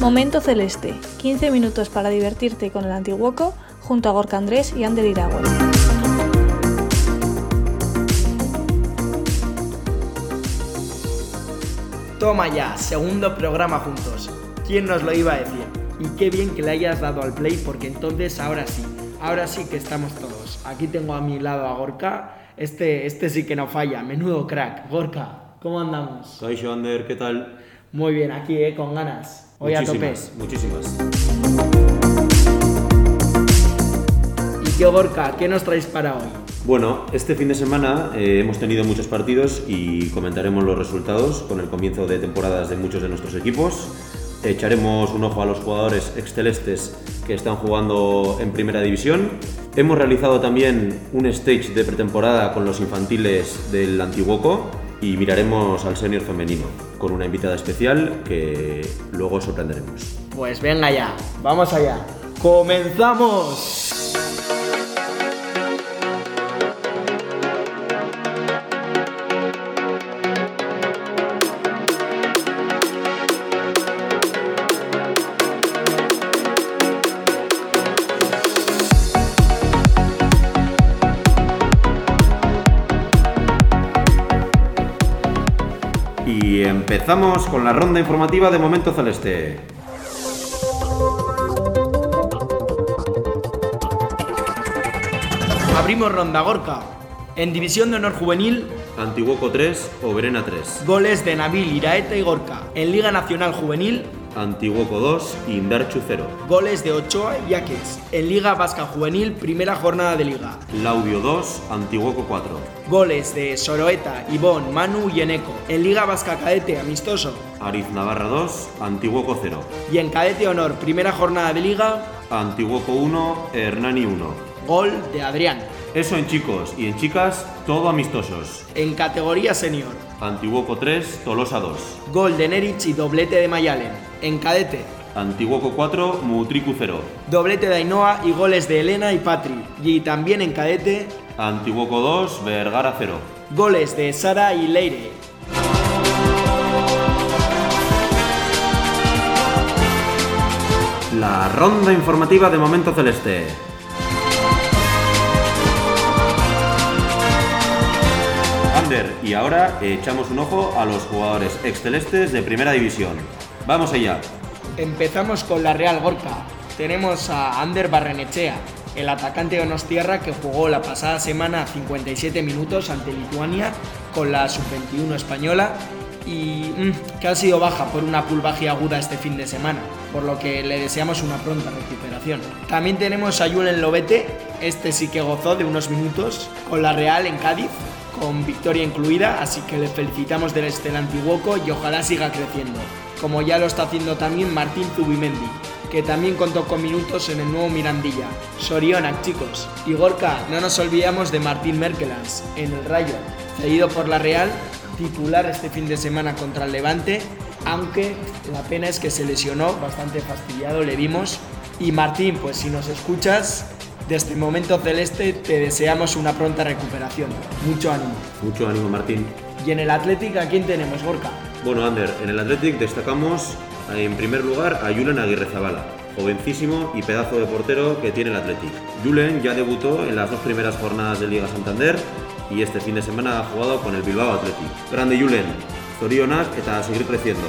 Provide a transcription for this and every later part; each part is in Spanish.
Momento Celeste, 15 minutos para divertirte con el Antiguoco junto a Gorka Andrés y Ander Iragüe. Toma ya, segundo programa juntos. ¿Quién nos lo iba a decir? Y qué bien que le hayas dado al play porque entonces ahora sí, ahora sí que estamos todos. Aquí tengo a mi lado a Gorka. Este, este sí que no falla, menudo crack. Gorka, ¿cómo andamos? Soy Ander, ¿qué tal? Muy bien, aquí, eh, con ganas. Hoy a tope. Muchísimas. ¿Y qué Gorka? ¿Qué nos traéis para hoy? Bueno, este fin de semana eh, hemos tenido muchos partidos y comentaremos los resultados con el comienzo de temporadas de muchos de nuestros equipos. Echaremos un ojo a los jugadores excelestes que están jugando en primera división. Hemos realizado también un stage de pretemporada con los infantiles del Antiguoco y miraremos al senior femenino con una invitada especial que luego sorprenderemos. Pues venga ya, vamos allá. ¡Comenzamos! Empezamos con la ronda informativa de Momento Celeste. Abrimos ronda Gorka. En División de Honor Juvenil, Antiguoco 3, Oberena 3. goles de Nabil, Iraeta y Gorka. En Liga Nacional Juvenil, Antiguoco 2, Indarchu 0. goles de Ochoa y Yaques. En Liga Vasca Juvenil, primera jornada de Liga. Laudio 2, Antiguoco 4. Goles de Soroeta, Ivón, Manu y Eneco. En Liga Vasca Cadete Amistoso. Ariz Navarra 2, Antiguoco 0. Y en Cadete Honor, primera jornada de Liga, Antiguoco 1, Hernani 1. gol de Adrián. Eso en chicos y en chicas, todo amistosos. En categoría senior, Antiguoco 3, Tolosa 2. gol de Nerich y doblete de Mayalen. En cadete, Antiguoco 4, Mutriku 0. doblete de Ainhoa y goles de Elena y Patri. Y también en cadete, Antiguoco 2, Vergara 0. goles de Sara y Leire. La ronda informativa de Momento Celeste. Ander, y ahora echamos un ojo a los jugadores excelestes de Primera División. Vamos allá. Empezamos con la Real Gorka. Tenemos a Ander Barrenechea, el atacante de Donostierra que jugó la pasada semana 57 minutos ante Lituania con la sub-21 española y mm, que ha sido baja por una pulvagia aguda este fin de semana, por lo que le deseamos una pronta recuperación. También tenemos a Julen Lobete, este sí que gozó de unos minutos con la Real en Cádiz, con victoria incluida, así que le felicitamos del Estel Antiguoco y ojalá siga creciendo, como ya lo está haciendo también Martín Zubimendi, que también contó con minutos en el nuevo Mirandilla. Sorionak, chicos. Y Gorka, no nos olvidamos de Martín Merkelans, en el Rayo, cedido por la Real, titular este fin de semana contra el Levante, aunque la pena es que se lesionó, bastante fastidiado le vimos. Y Martín, pues si nos escuchas, de este momento celeste te deseamos una pronta recuperación. Mucho ánimo. Mucho ánimo, Martín. Y en el Athletic, ¿a quién tenemos, Gorka? Bueno, Ander, en el Athletic destacamos en primer lugar a Julen Aguirre Zabala, jovencísimo y pedazo de portero que tiene el Athletic. Julen ya debutó en las dos primeras jornadas de Liga Santander y este fin de semana ha jugado con el Bilbao Athletic. Grande Julen, zorionak eta seguir creciendo.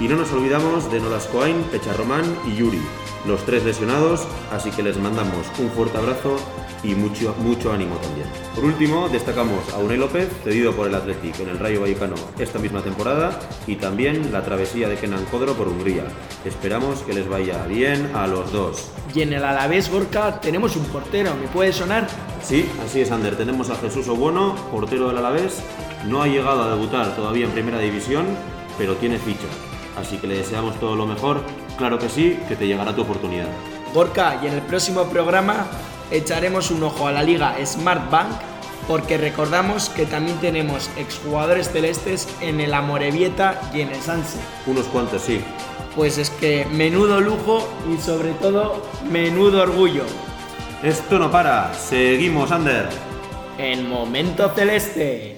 Y no nos olvidamos de Nolascoain, Pecharromán y Yuri, los tres lesionados, así que les mandamos un fuerte abrazo y mucho, mucho ánimo también. Por último, destacamos a Unai López, cedido por el Athletic en el Rayo Vallecano esta misma temporada, y también la travesía de Kenan Kodro por Hungría. Esperamos que les vaya bien a los dos. Y en el Alavés, Gorka, tenemos un portero, ¿me puede sonar? Sí, así es, Ander. Tenemos a Jesús Obueno, portero del Alavés. No ha llegado a debutar todavía en Primera División, pero tiene ficha. Así que le deseamos todo lo mejor claro que sí, que te llegará tu oportunidad. Gorka, y en el próximo programa echaremos un ojo a la liga Smart Bank porque recordamos que también tenemos exjugadores celestes en el Amorebieta y en el Sanse. Unos cuantos, sí. Pues es que menudo lujo y sobre todo menudo orgullo. Esto no para, seguimos, Ander. El momento celeste.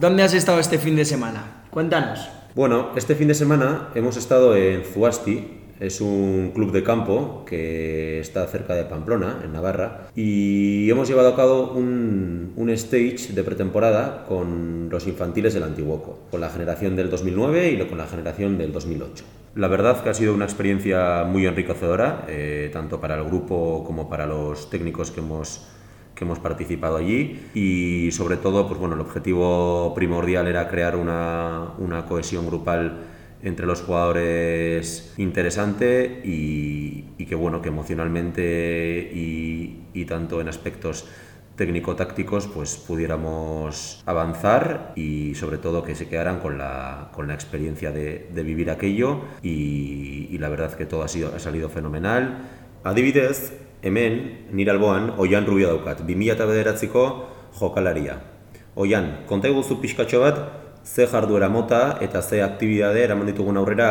¿dónde has estado este fin de semana? Cuéntanos. Bueno, este fin de semana hemos estado en Zuasti, es un club de campo que está cerca de Pamplona, en Navarra, y hemos llevado a cabo un, stage de pretemporada con los infantiles del Antiguoco, con la generación del 2009 y con la generación del 2008. La verdad que ha sido una experiencia muy enriquecedora, eh, tanto para el grupo como para los técnicos que hemos que hemos participado allí y sobre todo pues bueno el objetivo primordial era crear una, una cohesión grupal entre los jugadores interesante y, y que bueno que emocionalmente y, y tanto en aspectos técnico-tácticos pues pudiéramos avanzar y sobre todo que se quedaran con la, con la experiencia de, de vivir aquello y, y la verdad que todo ha, sido, ha salido fenomenal. Adibidez, hemen nire alboan Oian Rubio daukat, 2009ko jokalaria. Oian, konta iguzu pixkatxo bat, ze jarduera mota eta ze aktibidade eraman ditugun aurrera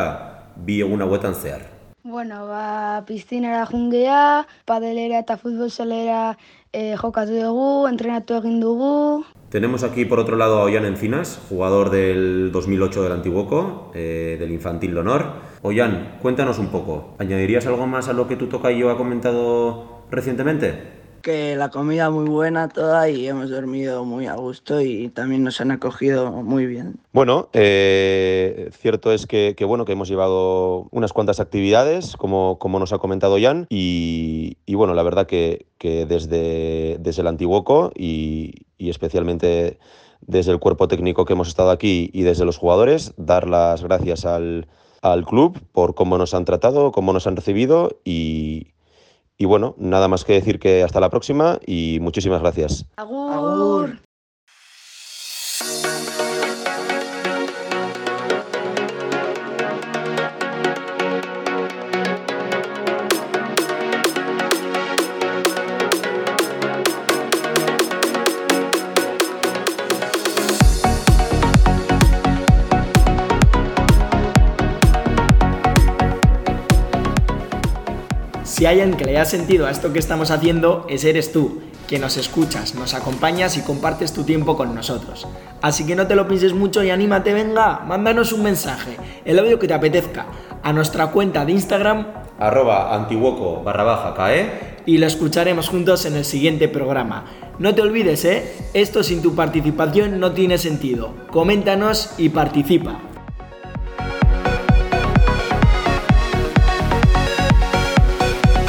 bi egun hauetan zehar. Bueno, ba, piztinara jungea, padelera eta futbolzelera e, jokatu dugu, entrenatu egin dugu. Tenemos aquí por otro lado a Ollán Encinas, jugador del 2008 del Antiguoco, eh, del Infantil de Honor. Ollán, cuéntanos un poco. ¿Añadirías algo más a lo que tu tocayo ha comentado recientemente? que la comida muy buena toda y hemos dormido muy a gusto y también nos han acogido muy bien. Bueno, eh, cierto es que, que, bueno que hemos llevado unas cuantas actividades, como, como nos ha comentado Jan, y, y bueno, la verdad que, que desde, desde el Antiguoco y, y especialmente desde el cuerpo técnico que hemos estado aquí y desde los jugadores, dar las gracias al, al club por cómo nos han tratado, cómo nos han recibido y, y bueno, nada más que decir que hasta la próxima y muchísimas gracias. Agur. Si hay alguien que le haya sentido a esto que estamos haciendo, ese eres tú, que nos escuchas, nos acompañas y compartes tu tiempo con nosotros. Así que no te lo pienses mucho y anímate, venga, mándanos un mensaje, el audio que te apetezca, a nuestra cuenta de Instagram arroba antiguoco barra baja cae y lo escucharemos juntos en el siguiente programa. No te olvides, ¿eh? Esto sin tu participación no tiene sentido. Coméntanos y participa.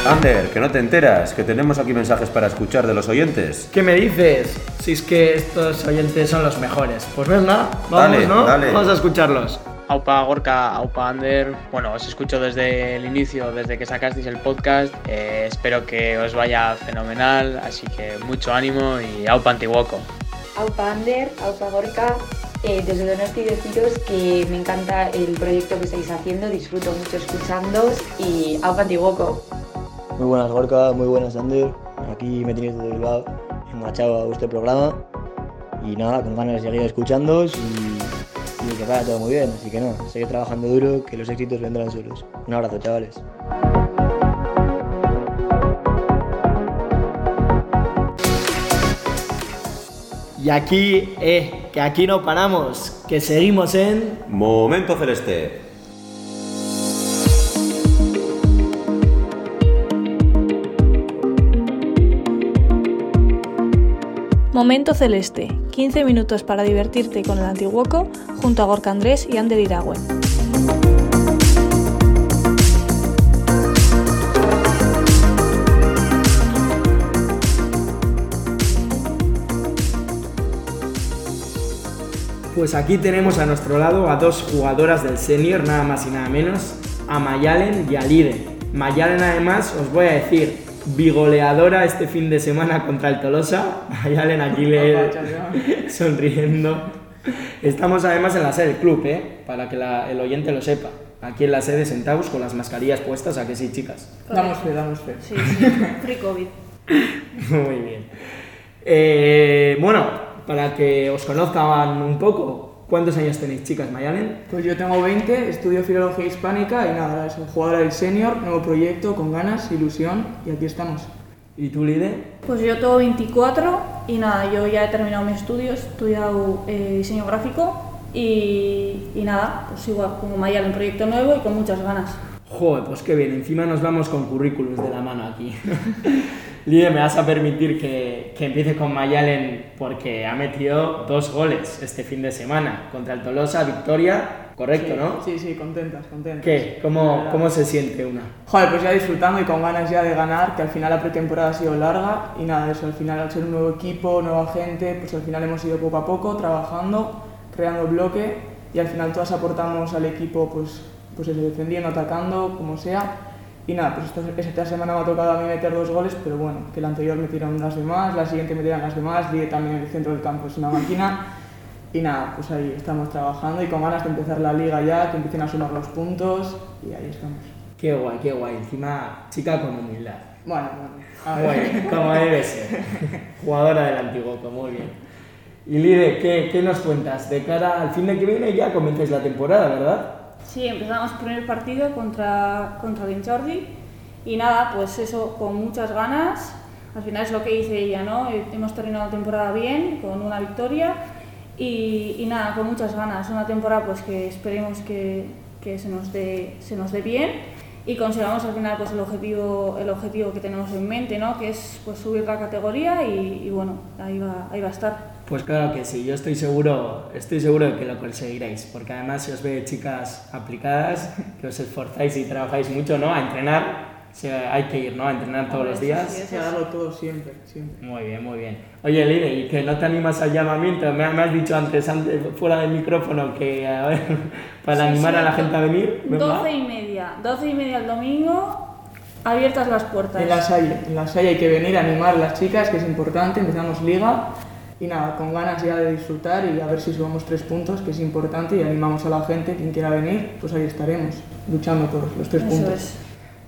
Ander, que no te enteras, que tenemos aquí mensajes para escuchar de los oyentes. ¿Qué me dices? Si es que estos oyentes son los mejores. Pues venga, vamos, Dale, ¿no? dale. Vamos a escucharlos. Aupa Gorka, Aupa Ander, bueno, os escucho desde el inicio, desde que sacasteis el podcast, eh, espero que os vaya fenomenal, así que mucho ánimo y Aupa Antiguoco. Aupa Ander, Aupa Gorka, eh, desde Donosti deciros que me encanta el proyecto que estáis haciendo, disfruto mucho escuchándoos y Aupa Antiguoco. Muy buenas Gorka, muy buenas Ander, aquí me tenéis desde Bilbao, enganchado a vuestro programa y nada, con ganas de seguir escuchándoos y, y que vaya todo muy bien, así que no, seguid trabajando duro, que los éxitos vendrán solos. Un abrazo chavales. Y aquí, eh, que aquí no paramos, que seguimos en... Momento celeste. Momento Celeste, 15 minutos para divertirte con el Antiguoco junto a Gorka Andrés y Ander Iragüen. Pues aquí tenemos a nuestro lado a dos jugadoras del senior, nada más y nada menos, a Mayalen y a Lide. Mayalen además, os voy a decir, bigoleadora este fin de semana contra el Tolosa. Mayalen aquí le sonriendo. Estamos además en la sede del club, ¿eh? para que la- el oyente lo sepa. Aquí en la sede sentados con las mascarillas puestas, ¿a que sí, chicas? Damos fe, damos fe. Sí, sí, free COVID. Muy bien. Eh, bueno, para que os conozcan un poco, ¿cuántos años tenéis, chicas, Mayalen? Pues yo tengo 20, estudio filología hispánica y nada, soy jugadora del senior, nuevo proyecto, con ganas, ilusión y aquí estamos. ¿Y tú, Lide? Pues yo tengo 24 y nada, yo ya he terminado mis estudios, he estudiado eh, diseño gráfico y, y nada, pues igual como Mayal en proyecto nuevo y con muchas ganas. Joder, pues qué bien, encima nos vamos con currículums de la mano aquí. Lide, me vas a permitir que, que empiece con Mayalen porque ha metido dos goles este fin de semana contra el Tolosa, victoria, correcto, Sí, ¿no? Sí, sí, contentas, contentas. ¿Qué? ¿Cómo. ¿Cómo se siente una? Joder, pues ya disfrutando y con ganas ya de ganar, que al final la pretemporada ha sido larga y nada, eso, al final al ser un nuevo equipo, nueva gente, pues al final hemos ido poco a poco trabajando, creando bloque y al final todas aportamos al equipo, pues, pues eso, defendiendo, atacando, como sea. Y nada, pues esta, esta semana me ha tocado a mí meter dos goles, pero bueno, que la anterior metieron las demás, la siguiente metieron las demás, Líder también en el centro del campo es una máquina. Y nada, pues ahí estamos trabajando y con ganas de empezar la liga ya, que empiecen a sumar los puntos y ahí estamos. Qué guay, qué guay. Encima, chica con humildad. Bueno, bueno. como debe ser. Jugadora del Antiguoco, muy bien. Y Lide, ¿qué, ¿qué nos cuentas? De cara al fin de que viene ya comenzáis la temporada, ¿verdad? Sí, empezamos el primer partido contra, contra el Jordi y nada, pues eso, con muchas ganas. Al final es lo que dice ella, ¿no? Hemos terminado la temporada bien, con una victoria y, y nada, con muchas ganas. Una temporada pues que esperemos que, que se, nos dé, se nos dé bien y consigamos al final pues el objetivo, el objetivo que tenemos en mente, ¿no? Que es pues subir la categoría y, y bueno, ahí va, ahí va a estar. Pues claro que sí, yo estoy seguro, estoy seguro de que lo conseguiréis, porque además se os ve chicas aplicadas, que os esforzáis y trabajáis mucho, ¿no? A entrenar, o sea, hay que ir, ¿no? A entrenar todos los días. Hay que darlo todo siempre, siempre. Muy bien, muy bien. Oye, Lide, ¿y que no te animas al llamamiento? Me, me has dicho antes, antes, fuera del micrófono, que a ver, para Sí, animar sí, a la gente a venir. venga. 12 y media, 12 y media el domingo, abiertas las puertas. En la Salle, en la Salle hay que venir a animar a las chicas, que es importante, empezamos liga y nada, con ganas ya de disfrutar y a ver si subamos tres puntos, que es importante, y animamos a la gente, quien quiera venir, pues ahí estaremos, luchando por los tres Eso puntos. es.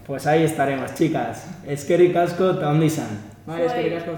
Pues ahí estaremos, chicas. Eta ondo izan. Vale, es que ricasco.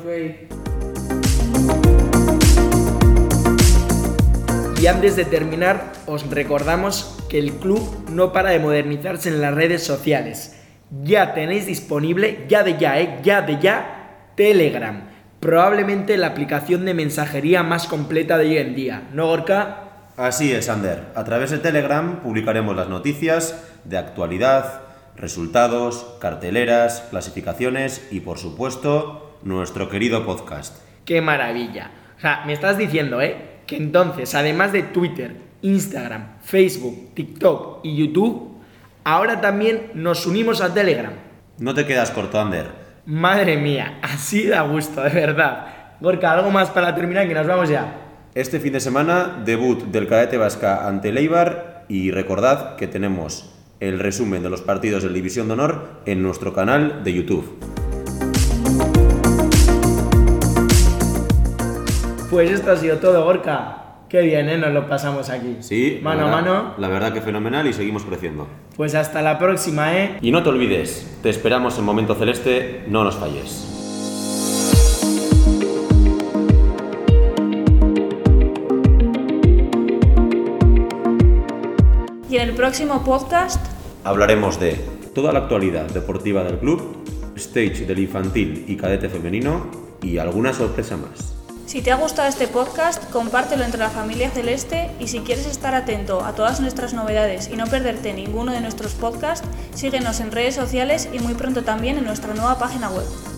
Y antes de terminar, os recordamos que el club no para de modernizarse en las redes sociales. Ya tenéis disponible, ya de ya, ¿eh? ya de ya, Telegram. Probablemente la aplicación de mensajería más completa de hoy en día. ¿No, Gorka? Así es, Ander. A través de Telegram publicaremos las noticias de actualidad, resultados, carteleras, clasificaciones y, por supuesto, nuestro querido podcast. ¡Qué maravilla! O sea, me estás diciendo, ¿eh? Que entonces, además de Twitter, Instagram, Facebook, TikTok y YouTube, ahora también nos unimos a Telegram. No te quedas corto, Ander. Madre mía, así da gusto, de verdad. Gorka, algo más para terminar que nos vamos ya. Este fin de semana, debut del cadete vasca ante el Eibar y recordad que tenemos el resumen de los partidos de División de Honor en nuestro canal de YouTube. Pues esto ha sido todo, Gorka. Qué bien, ¿eh? Nos lo pasamos aquí. Sí, Mano a mano. La verdad que fenomenal y seguimos creciendo. Pues hasta la próxima, ¿eh? Y no te olvides, te esperamos en Momento Celeste, no nos falles. Y en el próximo podcast, Hablaremos de toda la actualidad deportiva del club, stage del infantil y cadete femenino y alguna sorpresa más. Si te ha gustado este podcast, compártelo entre la familia celeste y si quieres estar atento a todas nuestras novedades y no perderte ninguno de nuestros podcasts, síguenos en redes sociales y muy pronto también en nuestra nueva página web.